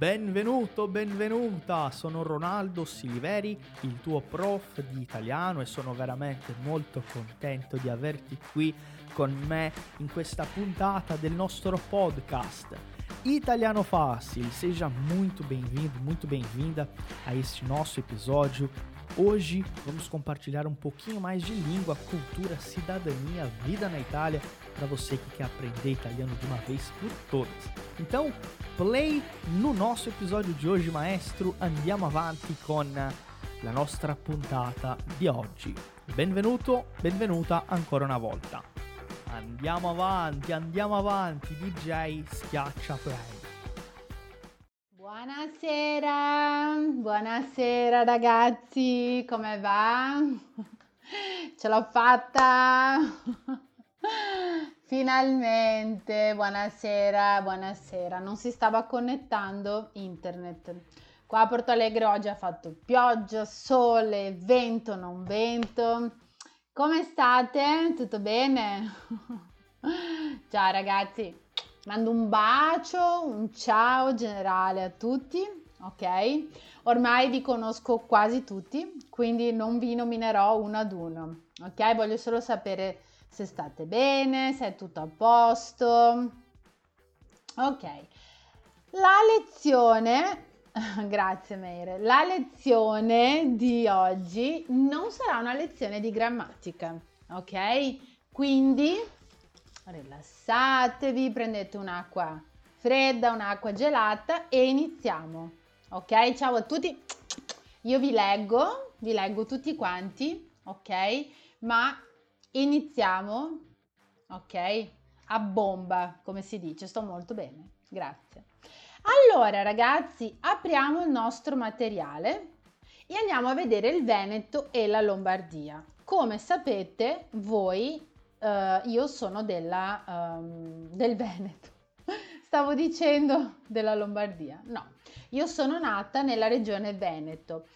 Benvenuto, benvenuta, sono Ronaldo Siliveri, il tuo prof di italiano e sono veramente molto contento di averti qui con me in questa puntata del nostro podcast. Italiano Fácil, seja muito bem-vindo, muito bem-vinda a este nosso episódio. Hoje vamos compartilhar um pouquinho mais de língua, cultura, cidadania, vida na Itália para você que quer aprender italiano de uma vez por todas. Então, play no nosso episódio de hoje, maestro. Andiamo avanti con la nostra puntata di oggi. Benvenuto, benvenuta ancora una volta. Andiamo avanti, andiamo avanti. DJ schiaccia play. Buonasera, buonasera ragazzi, come va? Ce l'ho fatta! Finalmente, buonasera, buonasera. Non si stava connettando internet. Qua a Porto Alegre oggi ha fatto pioggia, sole, vento, non vento. Come state? Tutto bene? Ciao ragazzi, mando un bacio, un ciao generale a tutti, ok? Ormai vi conosco quasi tutti, quindi non vi nominerò uno ad uno, ok? Voglio solo sapere se state bene, se è tutto a posto. Ok, la lezione, grazie Meire, la lezione di oggi non sarà una lezione di grammatica, ok? Quindi rilassatevi, prendete un'acqua fredda, un'acqua gelata e iniziamo. Ok? Ciao a tutti. Io vi leggo, vi leggo tutti quanti, ok? Ma Iniziamo, ok? A bomba, come si dice, sto molto bene, grazie. Allora ragazzi, apriamo il nostro materiale e andiamo a vedere il Veneto e la Lombardia. Come sapete voi, eh, io sono della, um, del Veneto. Stavo dicendo della Lombardia. No, io sono nata nella regione Veneto.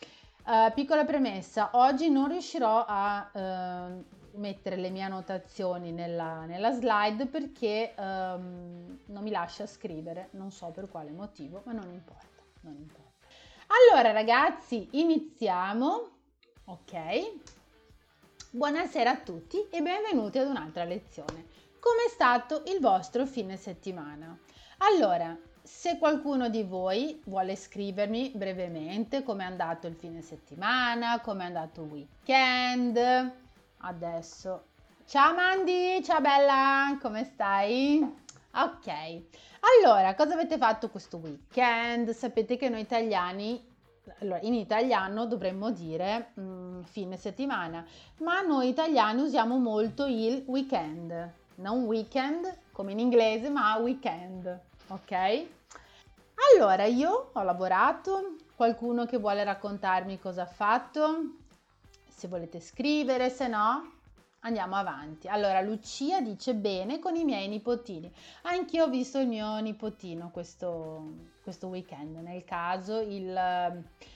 Uh, piccola premessa, oggi non riuscirò a uh, mettere le mie annotazioni nella, nella slide perché um, non mi lascia scrivere, non so per quale motivo, ma non importa, non importa. Allora ragazzi, iniziamo. Ok. Buonasera a tutti e benvenuti ad un'altra lezione. Come è stato il vostro fine settimana? Allora, se qualcuno di voi vuole scrivermi brevemente come è andato il fine settimana, come è andato il weekend, adesso. Ciao Mandy, ciao bella, come stai? Ok, allora cosa avete fatto questo weekend? Sapete che noi italiani, allora in italiano dovremmo dire mh, mm, fine settimana, ma noi italiani usiamo molto il weekend, non weekend come in inglese, ma weekend, ok? Allora io ho lavorato, qualcuno che vuole raccontarmi cosa ha fatto? Se volete scrivere, se no andiamo avanti. Allora, Lucia dice bene con i miei nipotini. Anch'io ho visto il mio nipotino questo, questo weekend, nel caso il... Eh,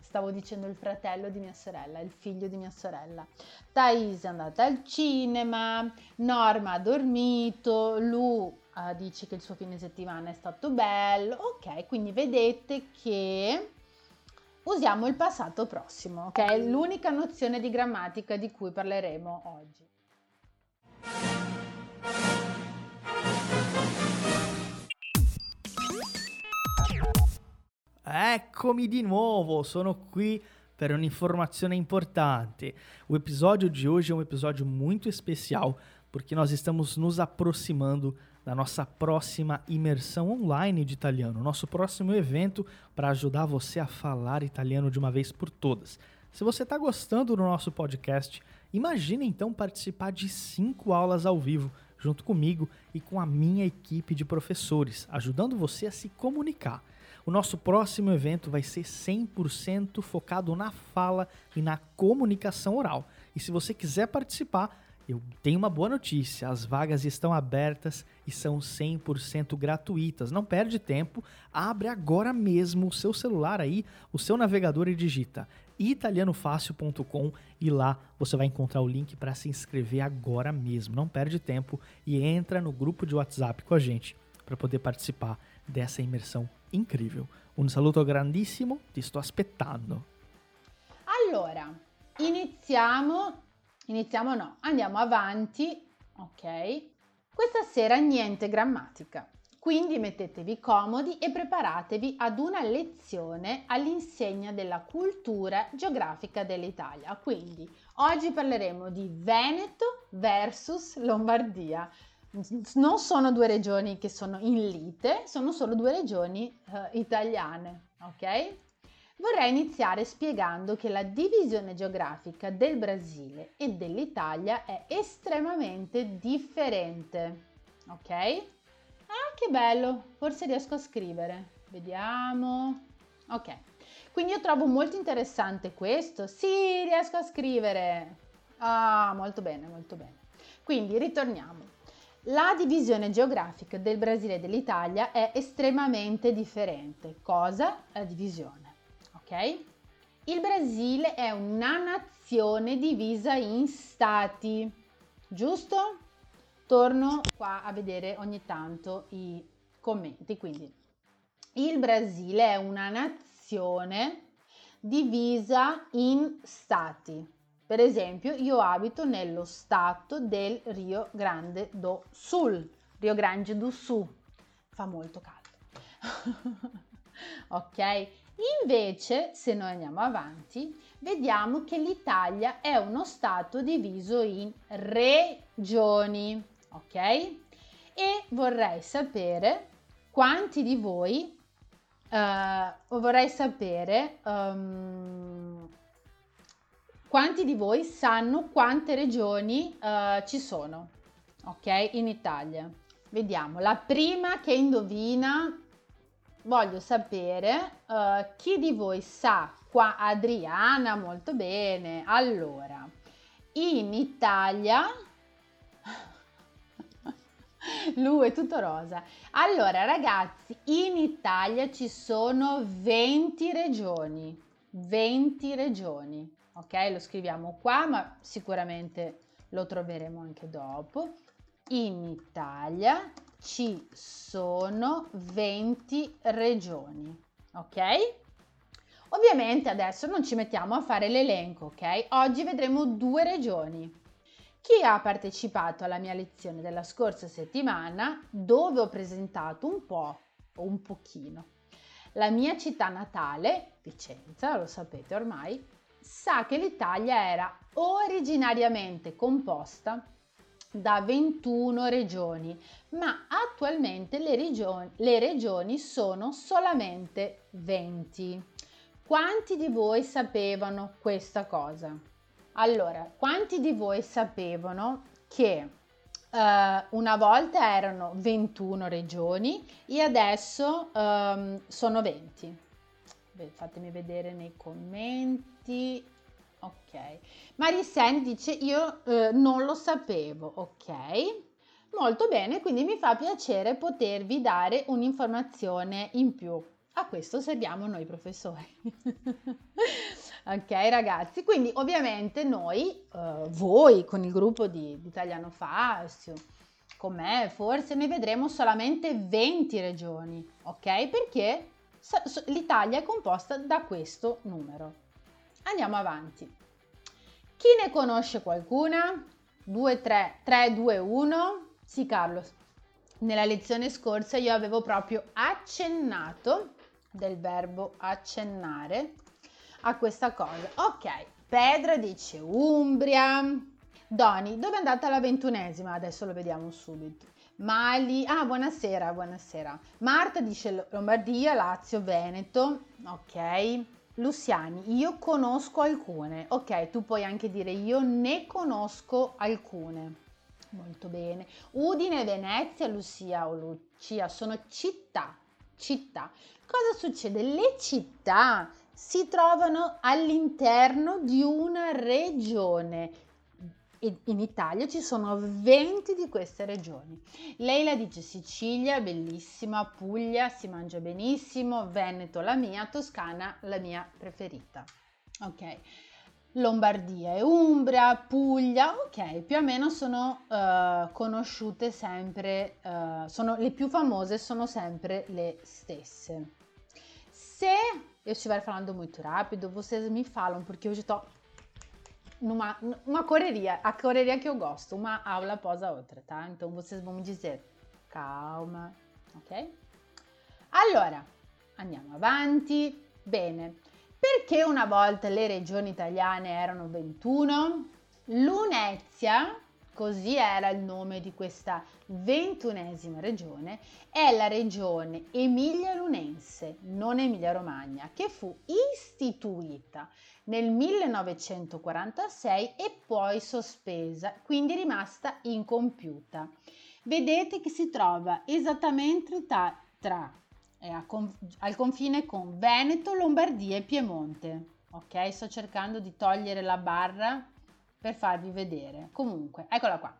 stavo dicendo il fratello di mia sorella, il figlio di mia sorella. Thais è andata al cinema, Norma ha dormito, Lu uh, dice che il suo fine settimana è stato bello. Ok, quindi vedete che usiamo il passato prossimo, che è l'unica nozione di grammatica di cui parleremo oggi. Eccomi di nuovo, sono qui per un'informazione importante. O episódio de hoje é um episódio muito especial porque nós estamos nos aproximando da nossa próxima imersão online de italiano, nosso próximo evento para ajudar você a falar italiano de uma vez por todas. Se você está gostando do nosso podcast, imagine então participar de cinco aulas ao vivo junto comigo e com a minha equipe de professores, ajudando você a se comunicar. O nosso próximo evento vai ser 100% focado na fala e na comunicação oral. E se você quiser participar, eu tenho uma boa notícia: as vagas estão abertas e são 100% gratuitas. Não perde tempo, abre agora mesmo o seu celular aí, o seu navegador e digita italianofácil.com e lá você vai encontrar o link para se inscrever agora mesmo. Não perde tempo e entra no grupo de WhatsApp com a gente para poder participar dessa imersão incrível. Um saluto grandissimo, ti sto aspettando. Allora, iniziamo, iniziamo no, andiamo avanti, ok? Questa sera niente grammatica. Quindi mettetevi comodi e preparatevi ad una lezione all'insegna della cultura geografica dell'Italia. Quindi oggi parleremo di Veneto versus Lombardia. Non sono due regioni che sono in lite, sono solo due regioni uh, italiane, ok? Vorrei iniziare spiegando che la divisione geografica del Brasile e dell'Italia è estremamente differente, ok? Ah, che bello! Forse riesco a scrivere. Vediamo. Ok. Quindi io trovo molto interessante questo. Sì, riesco a scrivere. Ah, molto bene, molto bene. Quindi ritorniamo. La divisione geografica del Brasile e dell'Italia è estremamente differente. Cosa? La divisione. Il Brasile è una nazione divisa in stati, giusto? torno qua a vedere ogni tanto i commenti. Quindi il Brasile è una nazione divisa in stati. Per esempio, io abito nello stato del Rio Grande do Sul, Rio Grande do Sul. Fa molto caldo. ok? Invece, se noi andiamo avanti, vediamo che l'Italia è uno stato diviso in regioni ok? E vorrei sapere quanti di voi, uh, vorrei sapere um, quanti di voi sanno quante regioni uh, ci sono, ok? In Italia. Vediamo, la prima che indovina, voglio sapere uh, chi di voi sa, qua Adriana, molto bene, allora, in Italia Lui è tutto rosa. Allora, ragazzi, in Italia ci sono 20 regioni. 20 regioni. Ok, lo scriviamo qua, ma sicuramente lo troveremo anche dopo. In Italia ci sono 20 regioni. Ok? Ovviamente adesso non ci mettiamo a fare l'elenco, ok? Oggi vedremo due regioni. Chi ha partecipato alla mia lezione della scorsa settimana, dove ho presentato un po' o un pochino la mia città natale, Vicenza, lo sapete ormai, sa che l'Italia era originariamente composta da 21 regioni, ma attualmente le regioni, le regioni sono solamente 20. Quanti di voi sapevano questa cosa? Allora, quanti di voi sapevano che uh, una volta erano 21 regioni e adesso um, sono 20? Beh, fatemi vedere nei commenti. Ok. Marisen dice io uh, non lo sapevo, ok? Molto bene, quindi mi fa piacere potervi dare un'informazione in più. A questo serviamo noi professori. ok ragazzi, quindi ovviamente noi, uh, voi con il gruppo di, di Italiano Fastio, con me forse ne vedremo solamente 20 regioni, ok? Perché l'Italia è composta da questo numero. Andiamo avanti. Chi ne conosce qualcuna? 2, 3, 3, 2, 1. Sì, Carlo, nella lezione scorsa io avevo proprio accennato del verbo accennare a questa cosa. Ok, Pedra dice Umbria. Doni, dove è andata la ventunesima? Adesso lo vediamo subito. Mali, ah, buonasera, buonasera. Marta dice Lombardia, Lazio, Veneto. Ok. Luciani, io conosco alcune. Ok, tu puoi anche dire io ne conosco alcune. Molto bene. Udine, Venezia, Lucia o Lucia sono città. Città. Cosa succede? Le città si trovano all'interno di una regione. In Italia ci sono 20 di queste regioni. Lei la dice Sicilia, bellissima, Puglia, si mangia benissimo, Veneto la mia, Toscana la mia preferita. Ok. Lombardia e Umbria, Puglia, ok, più o meno sono uh, conosciute sempre, uh, sono le più famose sono sempre le stesse. Se eu estiver falando muito rápido, vocês me falam, porque hoje estou numa uma correria, a correria que eu gosto, uma aula após a outra, tá? Então vocês vão me dizer, calma, ok? Allora, andiamo avanti. Bene, perché una volta le regioni italiane erano 21? Lunezia, così era il nome di questa ventunesima regione, è la regione Emilia-Lunense, non Emilia-Romagna, che fu istituita nel 1946 e poi sospesa, quindi rimasta incompiuta. Vedete che si trova esattamente tra, tra conf- al confine con Veneto, Lombardia e Piemonte. Ok, sto cercando di togliere la barra per farvi vedere. Comunque, eccola qua.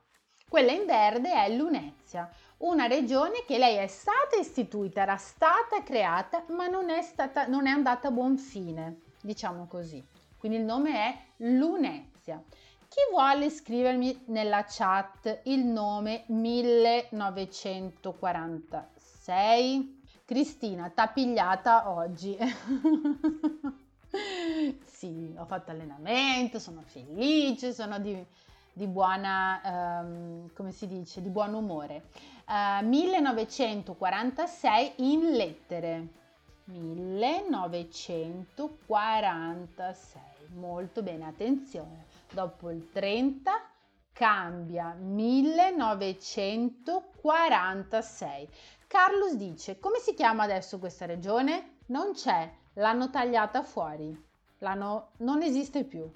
Quella in verde è Lunezia, una regione che lei è stata istituita, era stata creata, ma non è, stata, non è andata a buon fine, diciamo così. Quindi il nome è Lunezia. Chi vuole scrivermi nella chat il nome 1946? Cristina, t'ha pigliata oggi. sì, ho fatto allenamento, sono felice, sono di, di buona, um, come si dice, di buon umore. Uh, eh, 1946 in lettere. 1946. Molto bene, attenzione. Dopo il 30 cambia 1946. Carlos dice, come si chiama adesso questa regione? Non c'è, l'hanno tagliata fuori, l'hanno, non esiste più,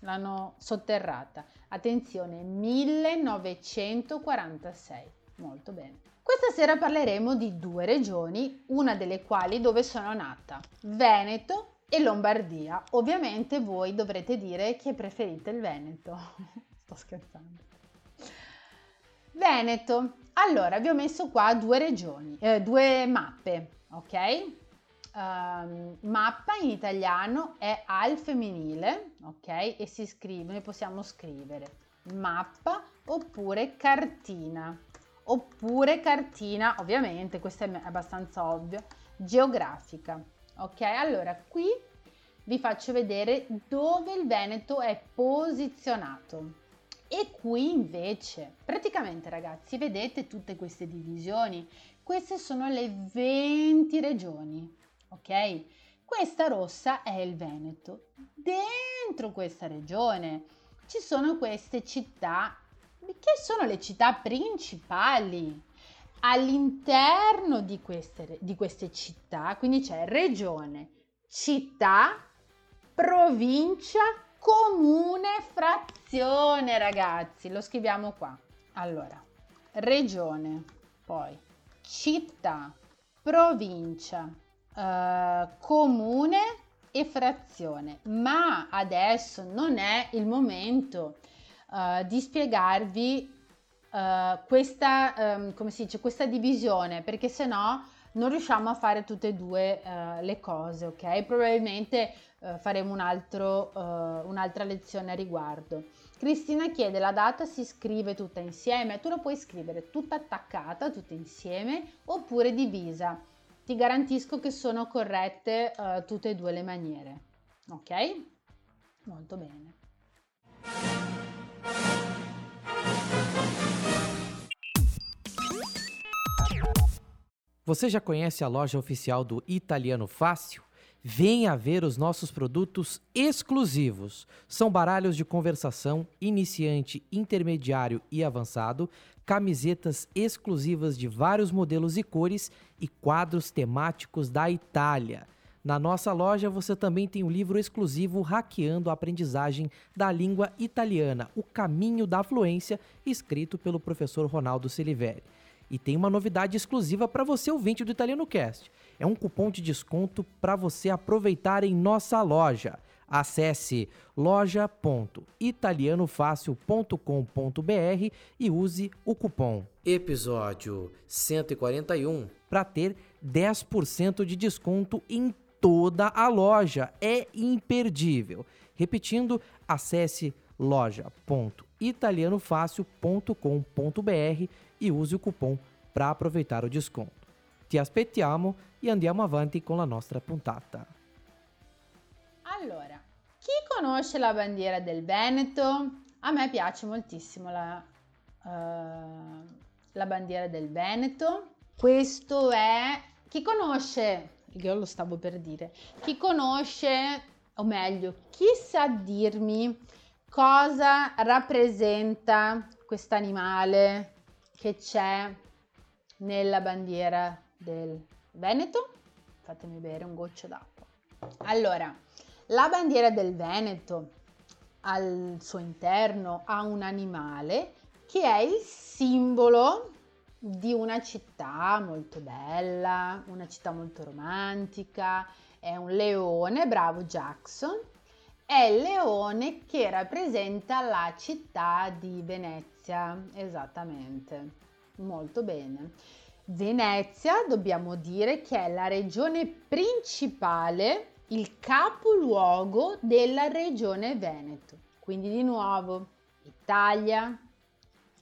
l'hanno sotterrata. Attenzione, 1946. Molto bene. Questa sera parleremo di due regioni, una delle quali dove sono nata, Veneto e Lombardia. Ovviamente voi dovrete dire che preferite il Veneto. Sto scherzando. Veneto. Allora, vi ho messo qua due regioni, eh, due mappe, ok? Um, mappa in italiano è al femminile, ok? E si scrive, noi possiamo scrivere mappa oppure cartina, oppure cartina, ovviamente, questo è abbastanza ovvio, geografica, ok? Allora, qui vi faccio vedere dove il Veneto è posizionato. E qui invece, praticamente ragazzi, vedete tutte queste divisioni? Queste sono le 20 regioni, ok? Questa rossa è il Veneto. Dentro questa regione ci sono queste città, che sono le città principali. All'interno di queste, di queste città, quindi c'è regione, città, provincia comune frazione, ragazzi. Lo scriviamo qua. Allora, regione, poi città, provincia, eh, comune e frazione. Ma adesso non è il momento eh, di spiegarvi eh, questa, ehm, come si dice, questa divisione, perché se no non riusciamo a fare tutte e due uh, le cose, ok? Probabilmente uh, faremo un altro, uh, un'altra lezione a riguardo. Cristina chiede la data si scrive tutta insieme, tu la puoi scrivere tutta attaccata, tutta insieme oppure divisa. Ti garantisco che sono corrette tutte e due le maniere, ok? Molto bene. Você já conhece a loja oficial do Italiano Fácil? Venha ver os nossos produtos exclusivos. São baralhos de conversação, iniciante, intermediário e avançado, camisetas exclusivas de vários modelos e cores e quadros temáticos da Itália. Na nossa loja você também tem o um livro exclusivo Hackeando a Aprendizagem da Língua Italiana, O Caminho da Fluência, escrito pelo professor Ronaldo Siliveri. E tem uma novidade exclusiva para você ouvinte do Italiano Cast. É um cupom de desconto para você aproveitar em nossa loja. Acesse loja.italianofácil.com.br e use o cupom episódio 141 para ter 10% de desconto em toda a loja. É imperdível. Repetindo, acesse loja.italianofácil.com.br e use o cupom para aproveitar o desconto. Ti aspettiamo e andiamo avanti con la nostra puntata. Allora, chi conosce la bandiera del Veneto? A me piace moltissimo la, uh, la bandiera del Veneto. Questo è... Chi conosce... Io lo stavo per dire. Chi conosce, o meglio, chi sa dirmi cosa rappresenta questo animale che c'è nella bandiera del Veneto? Fatemi bere un goccio d'acqua. Allora, la bandiera del Veneto al suo interno ha un animale che è il simbolo di una città molto bella, una città molto romantica, è un leone, bravo Jackson, è il leone che rappresenta la città di Venezia, esattamente, molto bene. Venezia dobbiamo dire che è la regione principale il capoluogo della regione Veneto. Quindi di nuovo Italia,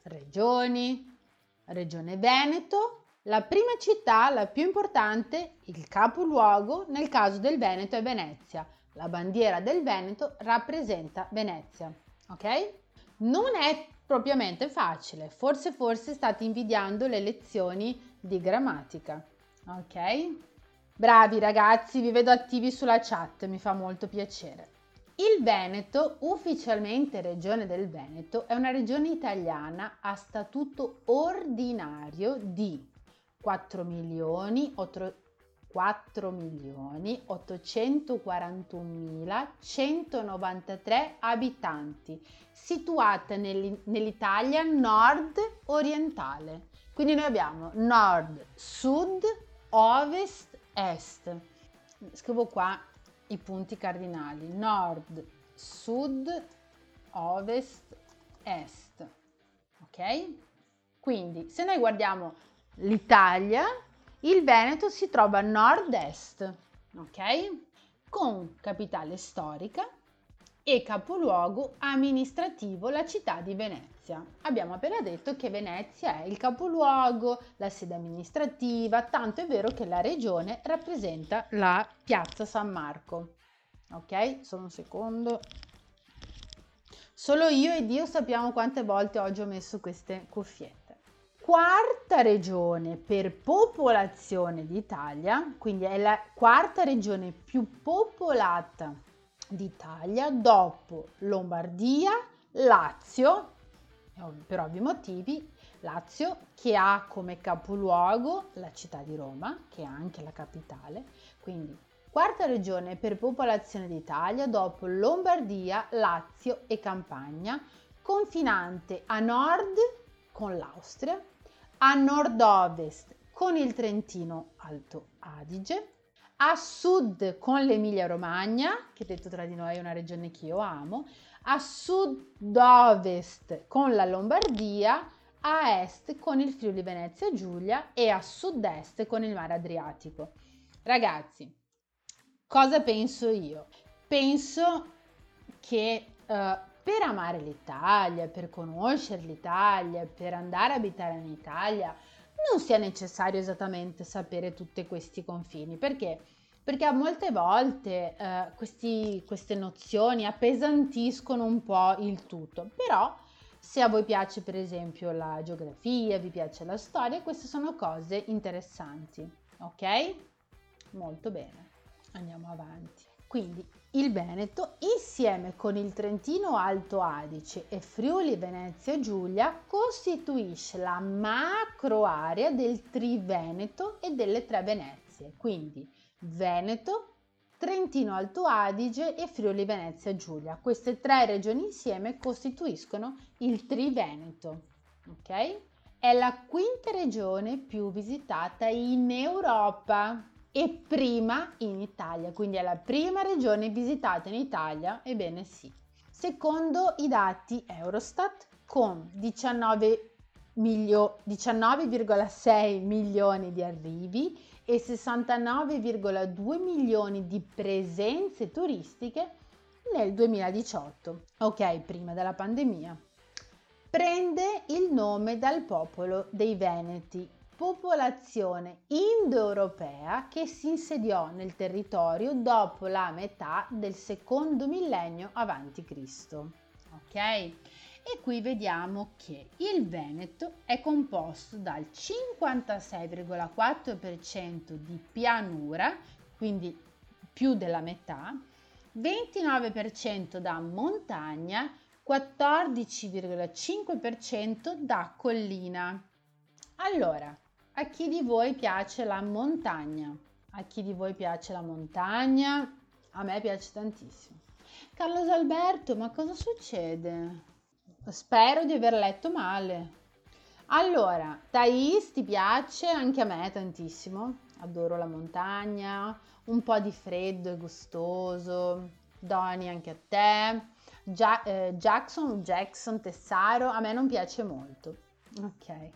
regioni, regione Veneto, la prima città, la più importante, il capoluogo, nel caso del Veneto è Venezia. La bandiera del Veneto rappresenta Venezia, ok? Non è propriamente facile, forse forse state invidiando le lezioni di grammatica, ok? Bravi ragazzi, vi vedo attivi sulla chat, mi fa molto piacere. Il Veneto, ufficialmente regione del Veneto, è una regione italiana a statuto ordinario di 4 milioni, 4 milioni 841.193 abitanti, situata nell'Italia nord orientale. Quindi noi abbiamo nord, sud, ovest est. Scrivo qua i punti cardinali, nord, sud, ovest, est. Ok? Quindi se noi guardiamo l'Italia, il Veneto si trova a nord-est, ok? Con capitale storica e capoluogo amministrativo la città di Venezia. Abbiamo appena detto che Venezia è il capoluogo, la sede amministrativa, tanto è vero che la regione rappresenta la piazza San Marco. Ok? Solo un secondo. Solo io e Dio sappiamo quante volte oggi ho messo queste cuffiette. Quarta regione per popolazione d'Italia, quindi è la quarta regione più popolata d'Italia dopo Lombardia, Lazio, per ovvi motivi, Lazio che ha come capoluogo la città di Roma, che è anche la capitale, quindi quarta regione per popolazione d'Italia dopo Lombardia, Lazio e Campania, confinante a nord con l'Austria, a nord-ovest con il Trentino Alto Adige, a sud con l'Emilia Romagna, che detto tra di noi è una regione che io amo, a sud-ovest con la Lombardia, a est con il Friuli Venezia Giulia e a sud-est con il mare Adriatico. Ragazzi, cosa penso io? Penso che uh, per amare l'Italia, per conoscere l'Italia, per andare a abitare in Italia, non sia necessario esattamente sapere tutti questi confini. Perché? Perché molte volte eh, questi, queste nozioni appesantiscono un po' il tutto. Però se a voi piace per esempio la geografia, vi piace la storia, queste sono cose interessanti. Ok? Molto bene. Andiamo avanti. Quindi il Veneto, insieme con il Trentino Alto Adige e Friuli Venezia Giulia, costituisce la macro area del Triveneto e delle tre Venezie, quindi Veneto, Trentino Alto Adige e Friuli Venezia Giulia. Queste tre regioni insieme costituiscono il Triveneto, ok? È la quinta regione più visitata in Europa e prima in Italia, quindi è la prima regione visitata in Italia, ebbene sì. Secondo i dati Eurostat, con 19 milio- 19,6 milioni di arrivi e 69,2 milioni di presenze turistiche nel 2018, ok, prima della pandemia. Prende il nome dal popolo dei Veneti, popolazione indoeuropea che si insediò nel territorio dopo la metà del secondo millennio a.C. Ok? E qui vediamo che il Veneto è composto dal 56,4% di pianura, quindi più della metà, 29% da montagna, 14,5% da collina. Allora, a chi di voi piace la montagna? A chi di voi piace la montagna? A me piace tantissimo. Carlos Alberto, ma cosa succede? Spero di aver letto male. Allora, Thais ti piace? Anche a me tantissimo. Adoro la montagna, un po' di freddo e gustoso. Doni anche a te. Gia- eh, Jackson, Jackson, Tessaro, a me non piace molto. Ok.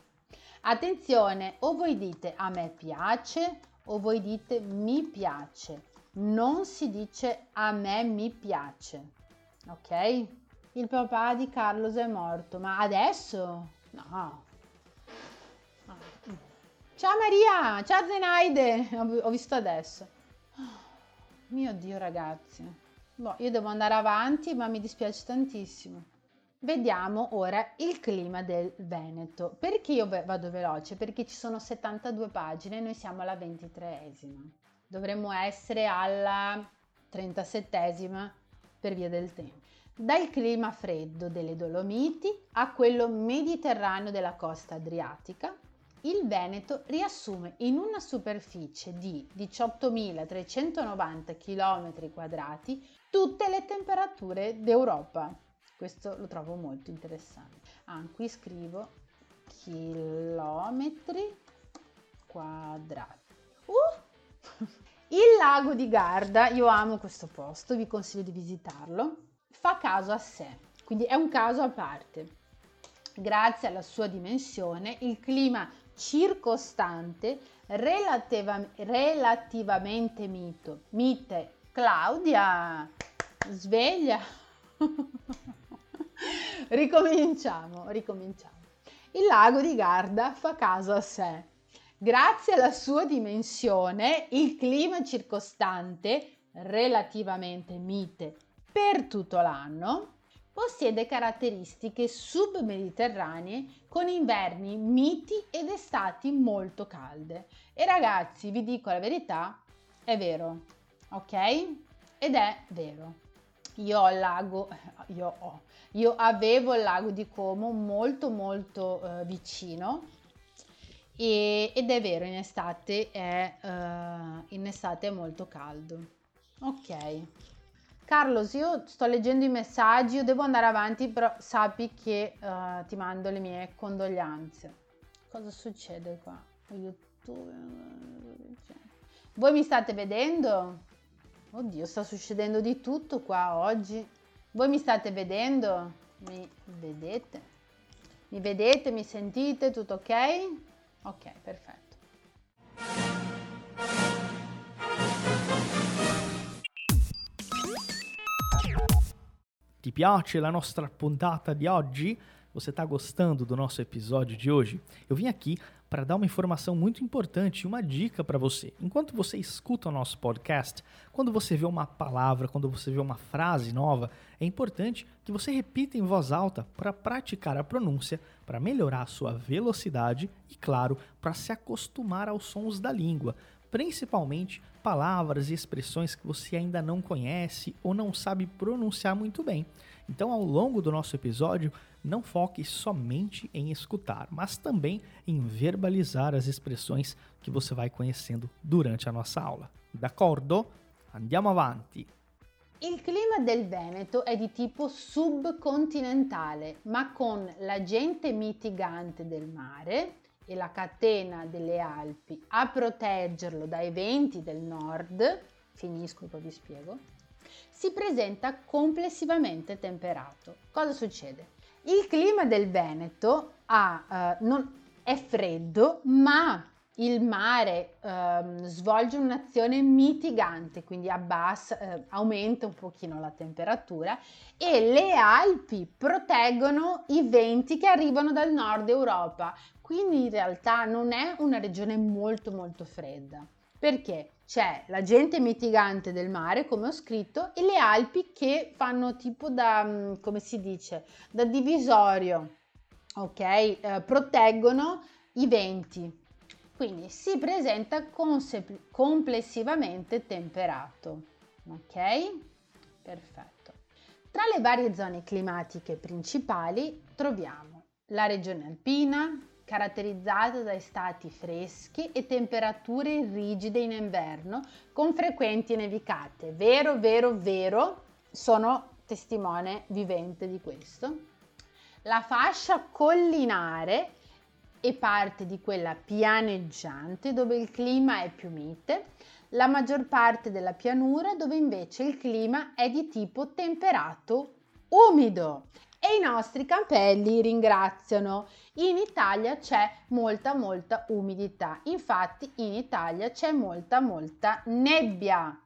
Attenzione, o voi dite a me piace o voi dite mi piace. Non si dice a me mi piace. Ok? Il papà di Carlos è morto, ma adesso? No. Ciao Maria, ciao Zenaide, ho visto adesso. Mio Dio ragazzi, boh, io devo andare avanti ma mi dispiace tantissimo. Vediamo ora il clima del Veneto. Perché io vado veloce? Perché ci sono 72 pagine e noi siamo alla 23esima. Dovremmo essere alla 37esima per via del tempo dal clima freddo delle Dolomiti a quello mediterraneo della costa adriatica, il Veneto riassume in una superficie di 18.390 km quadrati tutte le temperature d'Europa. Questo lo trovo molto interessante. Ah, qui scrivo chilometri quadrati. Uh! Il lago di Garda, io amo questo posto, vi consiglio di visitarlo fa caso a sé, quindi è un caso a parte. Grazie alla sua dimensione, il clima circostante relativa, relativamente mito, mite. Claudia sveglia. Ricominciamo ricominciamo. Il lago di Garda fa caso a sé. Grazie alla sua dimensione il clima circostante relativamente mite per tutto l'anno, possiede caratteristiche submediterranee con inverni miti ed estati molto calde. E ragazzi, vi dico la verità, è vero, ok? Ed è vero. Io ho il lago, io ho, io avevo il lago di Como molto molto eh, vicino e, ed è vero, in estate è, uh, in estate è molto caldo. Ok. Carlos, io sto leggendo i messaggi, io devo andare avanti, però sappi che uh, ti mando le mie condoglianze. Cosa succede qua? YouTube. Voi mi state vedendo? Oddio, sta succedendo di tutto qua oggi. Voi mi state vedendo? Mi vedete? Mi vedete? Mi sentite? Tutto ok? Ok, perfetto. Ti piace la nostra puntata di oggi? Você está gostando do nosso episódio de hoje? Eu vim aqui para dar uma informação muito importante, uma dica para você. Enquanto você escuta o nosso podcast, quando você vê uma palavra, quando você vê uma frase nova, é importante que você repita em voz alta para praticar a pronúncia, para melhorar a sua velocidade e, claro, para se acostumar aos sons da língua principalmente palavras e expressões que você ainda não conhece ou não sabe pronunciar muito bem. Então, ao longo do nosso episódio, não foque somente em escutar, mas também em verbalizar as expressões que você vai conhecendo durante a nossa aula. D'accordo? Andiamo avanti! Il clima del Veneto è di tipo subcontinentale, ma con l'agente mitigante del mare e la catena delle Alpi a proteggerlo dai venti del nord, finisco poi vi spiego, si presenta complessivamente temperato. Cosa succede? Il clima del Veneto ha, uh, non, è freddo, ma il mare ehm, svolge un'azione mitigante, quindi abbassa, eh, aumenta un pochino la temperatura e le Alpi proteggono i venti che arrivano dal nord Europa, quindi in realtà non è una regione molto molto fredda. Perché? C'è l'agente mitigante del mare, come ho scritto, e le Alpi che fanno tipo da, mm, come si dice, da divisorio, ok? Eh, proteggono i venti. Quindi si presenta complessivamente temperato, ok? Perfetto. Tra le varie zone climatiche principali troviamo la regione alpina, caratterizzata da stati freschi e temperature rigide in inverno con frequenti nevicate. Vero, vero, vero, sono testimone vivente di questo. La fascia collinare e parte di quella pianeggiante dove il clima è più mite, la maggior parte della pianura dove invece il clima è di tipo temperato umido e i nostri campelli ringraziano. In Italia c'è molta molta umidità, infatti in Italia c'è molta molta nebbia,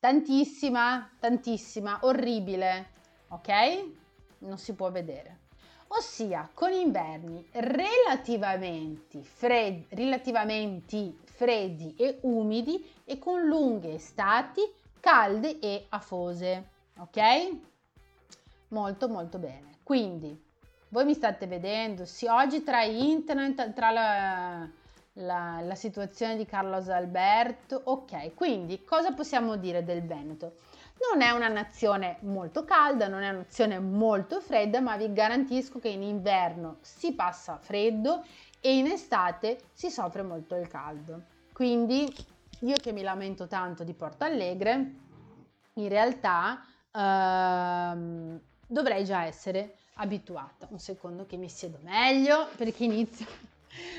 tantissima, tantissima, orribile, ok? Non si può vedere. Ossia con inverni relativamente, fred- relativamente freddi e umidi e con lunghe estati calde e afose, ok? Molto molto bene. Quindi, voi mi state vedendo, sì, oggi tra internet, tra la, la, la situazione di Carlos Alberto, ok, quindi cosa possiamo dire del Veneto? Non è una nazione molto calda, non è una nazione molto fredda, ma vi garantisco che in inverno si passa freddo e in estate si soffre molto il caldo. Quindi io che mi lamento tanto di Porto Alegre, in realtà ehm, dovrei già essere abituata. Un secondo che mi siedo meglio perché inizio.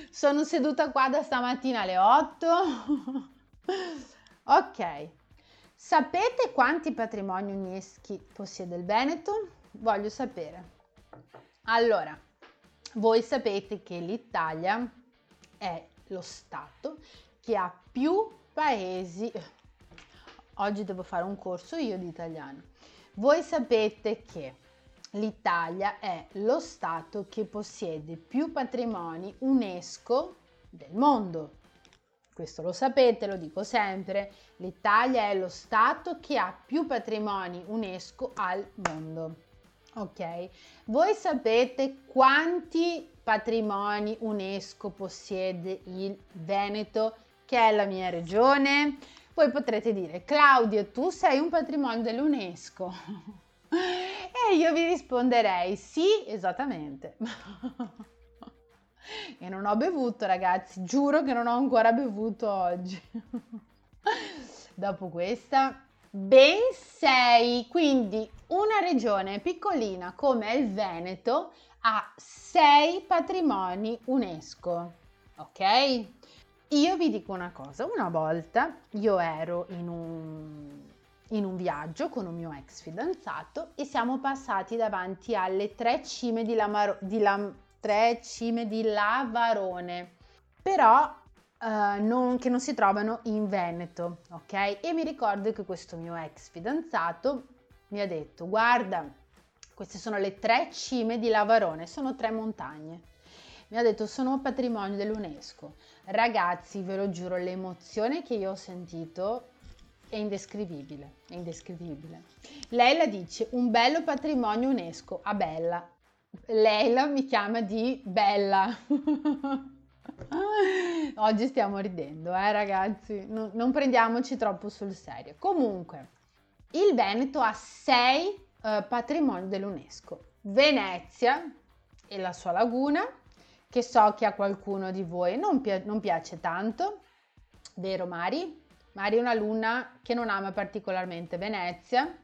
Sono seduta qua da stamattina alle 8. ok. Sapete quanti patrimoni UNESCO possiede il Veneto? Voglio sapere. Allora, voi sapete che l'Italia è lo Stato che ha più paesi. Oggi devo fare un corso io di italiano. Voi sapete che l'Italia è lo Stato che possiede più patrimoni UNESCO del mondo. Questo lo sapete, lo dico sempre, l'Italia è lo Stato che ha più patrimoni UNESCO al mondo. Ok, voi sapete quanti patrimoni UNESCO possiede il Veneto, che è la mia regione? Voi potrete dire, Claudio, tu sei un patrimonio dell'UNESCO. E io vi risponderei sì, esattamente. e non ho bevuto, ragazzi, giuro che non ho ancora bevuto oggi. Dopo questa, ben sei, quindi una regione piccolina come il Veneto ha sei patrimoni UNESCO, ok? Io vi dico una cosa, una volta io ero in un in un viaggio con un mio ex fidanzato e siamo passati davanti alle tre cime di, Lamaro- di, Lam- tre cime di Lavarone, però uh, non, che non si trovano in Veneto, ok? E mi ricordo che questo mio ex fidanzato mi ha detto, guarda, queste sono le tre cime di Lavarone, sono tre montagne. Mi ha detto, sono patrimonio dell'UNESCO. Ragazzi, ve lo giuro, l'emozione che io ho sentito è indescrivibile, è indescrivibile. Lei la dice un bello patrimonio UNESCO a Bella. Leila mi chiama di Bella. Oggi stiamo ridendo, eh ragazzi, no, non prendiamoci troppo sul serio. Comunque, il Veneto ha sei uh, patrimoni dell'UNESCO. Venezia e la sua laguna, che so che a qualcuno di voi non, pi- non piace tanto, vero Mari? Mari è un'alunna che non ama particolarmente Venezia.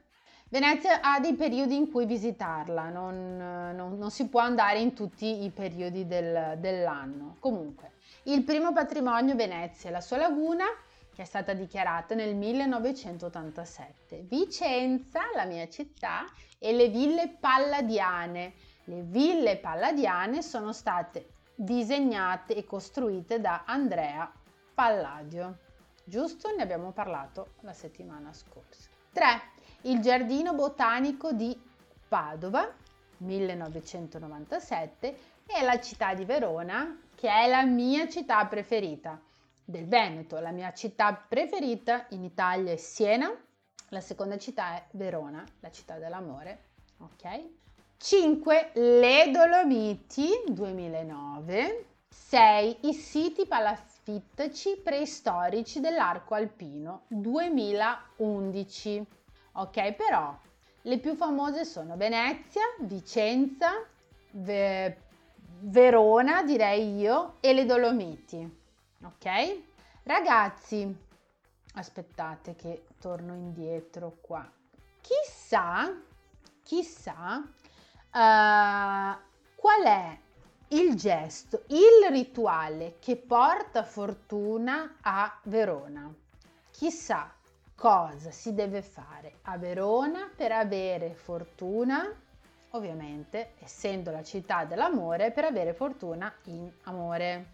Venezia ha dei periodi in cui visitarla, non, non, non si può andare in tutti i periodi del, dell'anno. Comunque, il primo patrimonio Venezia è la sua laguna, che è stata dichiarata nel 1987. Vicenza, la mia città, e le ville palladiane. Le ville palladiane sono state disegnate e costruite da Andrea Palladio. Giusto? Ne abbiamo parlato la settimana scorsa. 3. Il Giardino Botanico di Padova, 1997, e la città di Verona, che è la mia città preferita del Veneto. La mia città preferita in Italia è Siena, la seconda città è Verona, la città dell'amore. Ok? 5. Le Dolomiti 2009. 6. I siti palafittici preistorici dell'arco alpino 2011. Ok, però le più famose sono Venezia, Vicenza, Ve- Verona, direi io, e le Dolomiti. Ok? Ragazzi, aspettate che torno indietro qua. Chissà, chissà uh, qual è il gesto, il rituale che porta fortuna a Verona. Chissà cosa si deve fare a Verona per avere fortuna, ovviamente essendo la città dell'amore, per avere fortuna in amore.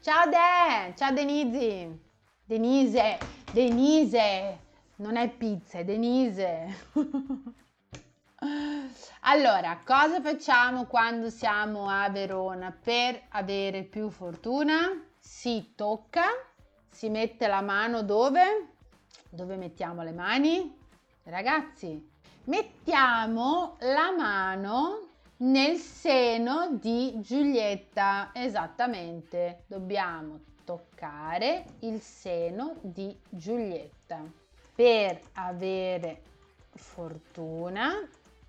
Ciao De, ciao Denise, Denise, Denise, non è pizza, è Denise. allora, cosa facciamo quando siamo a Verona per avere più fortuna? Si tocca, si mette la mano dove? Dove mettiamo le mani? Ragazzi, mettiamo la mano nel seno di Giulietta. Esattamente, dobbiamo toccare il seno di Giulietta. Per avere fortuna,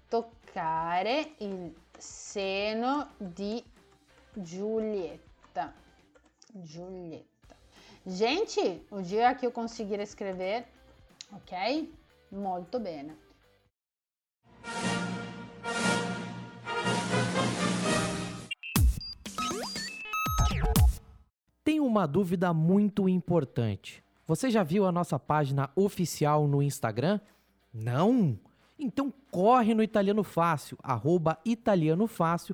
toccare il seno di Giulietta. Giulietta. Gente, o dia que eu conseguir escrever, ok? Molto bene. Tem uma dúvida muito importante. Você já viu a nossa página oficial no Instagram? Não? Então corre no Italiano Fácil, arroba Italiano Fácil,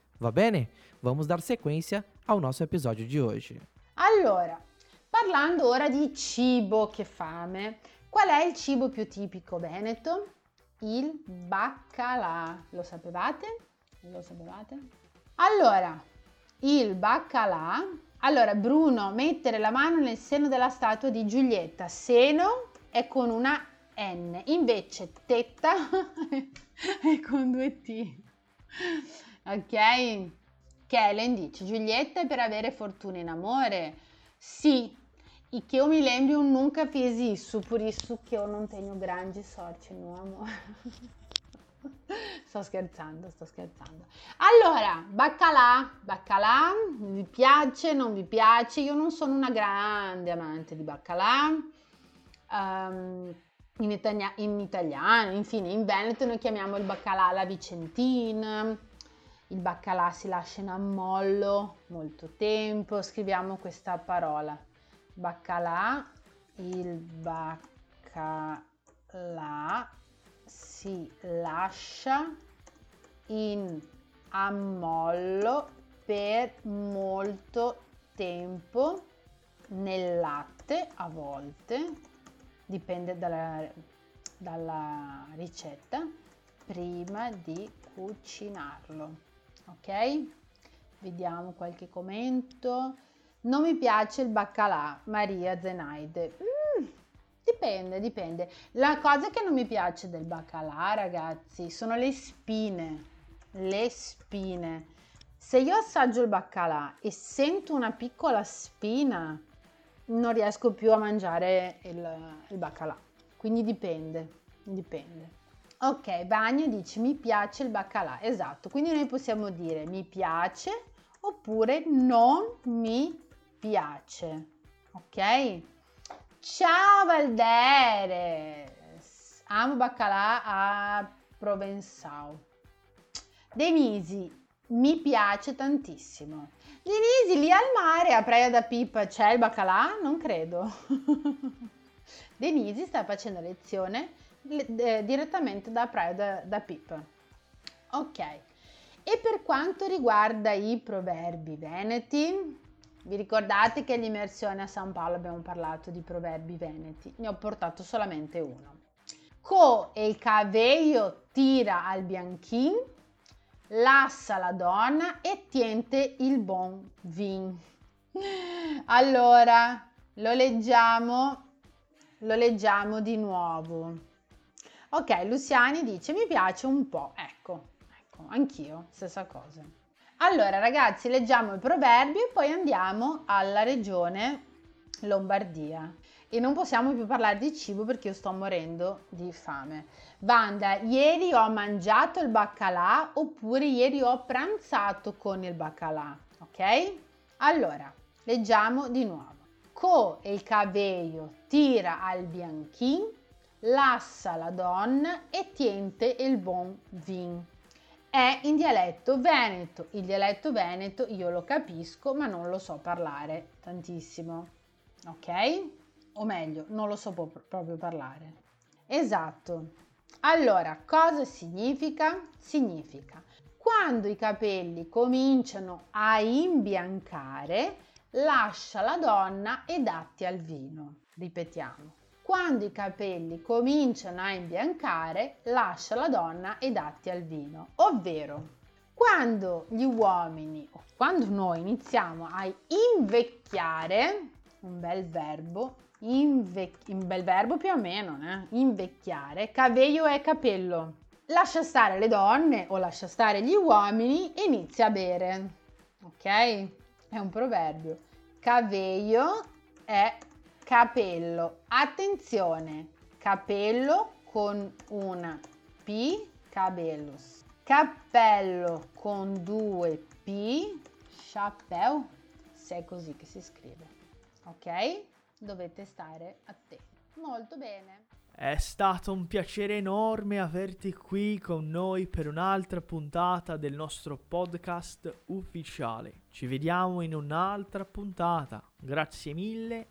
Va bene? Vamos dar sequência ao nosso episódio de hoje. Allora, parlando ora di cibo, che fame, qual è il cibo più tipico veneto? Il baccalà. Lo sapevate? Lo sapevate? Allora, il baccalà. Allora, Bruno, mettere la mano nel seno della statua di Giulietta. Seno è con una N, invece tetta è con due T. Ok? Kellen dice, Giulietta è per avere fortuna in amore? Sì, e che io mi lembro nunca fiz isso, por isso che io non tenho grande sorte no amore. sto scherzando, sto scherzando. Allora, baccalà, baccalà, vi piace, non vi piace? Io non sono una grande amante di baccalà. Um, in, italia- in italiano, infine in Veneto noi chiamiamo il baccalà la vicentina il baccalà si lascia in ammollo molto tempo, scriviamo questa parola. Baccalà, il baccalà si lascia in ammollo per molto tempo nel latte a volte, dipende dalla, dalla ricetta, prima di cucinarlo ok? Vediamo qualche commento. Non mi piace il baccalà, Maria Zenaide. Mm, dipende, dipende. La cosa che non mi piace del baccalà, ragazzi, sono le spine. Le spine. Se io assaggio il baccalà e sento una piccola spina, non riesco più a mangiare il, il baccalà. Quindi dipende, dipende. Ok, Bagno dice mi piace il baccalà, esatto, quindi noi possiamo dire mi piace oppure non mi piace, ok? Ciao Valderes! Amo baccalà a Provenzal. Denisi, mi piace tantissimo. Denisi, lì al mare, a Praia da Pipa, c'è il baccalà? Non credo. Denisi sta facendo lezione eh, direttamente da Praia da, da Pipa. Ok. E per quanto riguarda i proverbi veneti, vi ricordate che all'immersione a San Paolo abbiamo parlato di proverbi veneti? Ne ho portato solamente uno. Co e il cavello tira al bianchin, lassa la donna e tiente il buon vin. Allora, lo leggiamo, lo leggiamo di nuovo. Ok, Luciani dice mi piace un po', ecco, ecco, anch'io, stessa cosa. Allora ragazzi, leggiamo i proverbi e poi andiamo alla regione Lombardia. E non possiamo più parlare di cibo perché io sto morendo di fame. Banda, ieri ho mangiato il baccalà oppure ieri ho pranzato con il baccalà, ok? Allora, leggiamo di nuovo. Co il cabello tira al bianchin, lassa la donna e tiente il buon vin è in dialetto veneto. Il dialetto veneto io lo capisco, ma non lo so parlare tantissimo. Ok? O meglio, non lo so proprio parlare. Esatto. Allora, cosa significa? Significa quando i capelli cominciano a imbiancare, lascia la donna e datti al vino. Ripetiamo. Quando i capelli cominciano a imbiancare, lascia la donna e datti al vino, ovvero quando gli uomini o quando noi iniziamo a invecchiare, un bel verbo, invec- un bel verbo più o meno, eh? invecchiare, cabello è capello. Lascia stare le donne o lascia stare gli uomini e inizia a bere. Ok? È un proverbio. Cabello è capello. Attenzione, capello con una P, cabellos. Cappello con due P, chapéu, se è così che si scrive. Ok? Dovete stare attenti. Molto bene. È stato un piacere enorme averti qui con noi per un'altra puntata del nostro podcast ufficiale. Ci vediamo in un'altra puntata. Grazie mille